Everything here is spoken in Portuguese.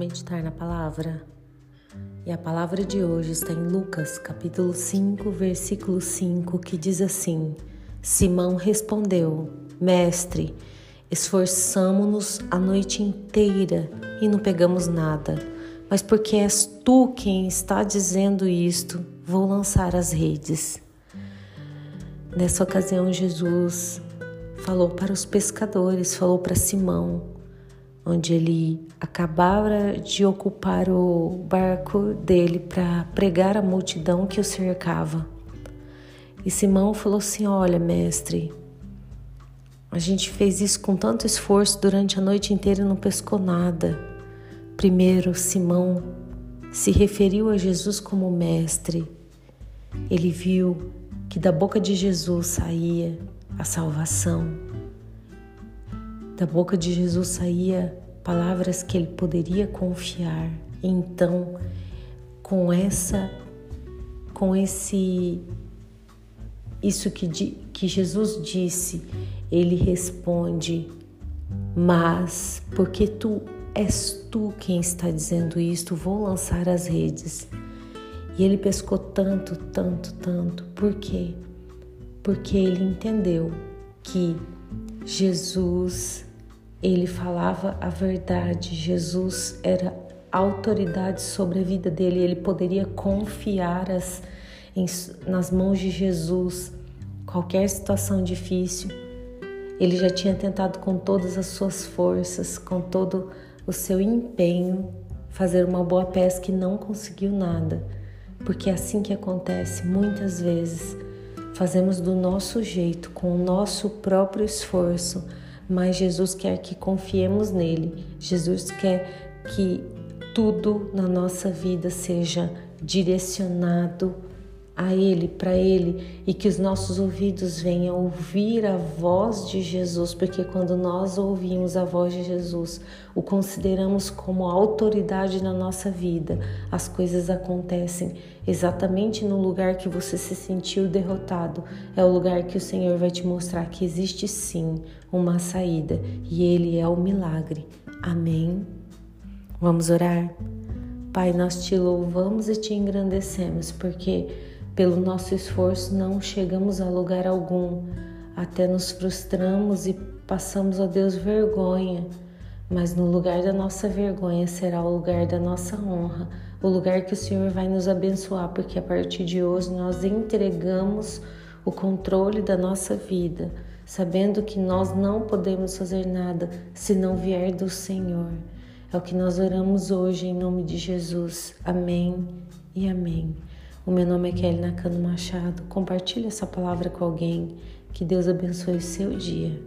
meditar na palavra? E a palavra de hoje está em Lucas, capítulo 5, versículo 5, que diz assim: Simão respondeu: Mestre, esforçamo-nos a noite inteira e não pegamos nada. Mas porque és tu quem está dizendo isto, vou lançar as redes. Nessa ocasião, Jesus falou para os pescadores, falou para Simão, onde ele acabara de ocupar o barco dele para pregar a multidão que o cercava. E Simão falou assim: Olha, mestre, a gente fez isso com tanto esforço durante a noite inteira e não pescou nada. Primeiro, Simão se referiu a Jesus como mestre. Ele viu que da boca de Jesus saía a salvação da boca de Jesus saía palavras que ele poderia confiar. Então, com essa com esse isso que, que Jesus disse, ele responde: Mas porque tu és tu quem está dizendo isto, vou lançar as redes. E ele pescou tanto, tanto, tanto. Por quê? Porque ele entendeu que Jesus ele falava a verdade. Jesus era autoridade sobre a vida dele. Ele poderia confiar as, em, nas mãos de Jesus qualquer situação difícil. Ele já tinha tentado com todas as suas forças, com todo o seu empenho, fazer uma boa pesca e não conseguiu nada. Porque é assim que acontece muitas vezes. Fazemos do nosso jeito, com o nosso próprio esforço, mas Jesus quer que confiemos nele. Jesus quer que tudo na nossa vida seja direcionado a Ele, para Ele, e que os nossos ouvidos venham ouvir a voz de Jesus, porque quando nós ouvimos a voz de Jesus, o consideramos como autoridade na nossa vida, as coisas acontecem exatamente no lugar que você se sentiu derrotado. É o lugar que o Senhor vai te mostrar que existe sim uma saída, e Ele é o milagre. Amém. Vamos orar? Pai, nós te louvamos e te engrandecemos, porque pelo nosso esforço não chegamos a lugar algum, até nos frustramos e passamos a Deus vergonha. Mas no lugar da nossa vergonha será o lugar da nossa honra, o lugar que o Senhor vai nos abençoar, porque a partir de hoje nós entregamos o controle da nossa vida, sabendo que nós não podemos fazer nada se não vier do Senhor. É o que nós oramos hoje em nome de Jesus. Amém e amém. O meu nome é Kelly Nakano Machado. Compartilhe essa palavra com alguém. Que Deus abençoe o seu dia.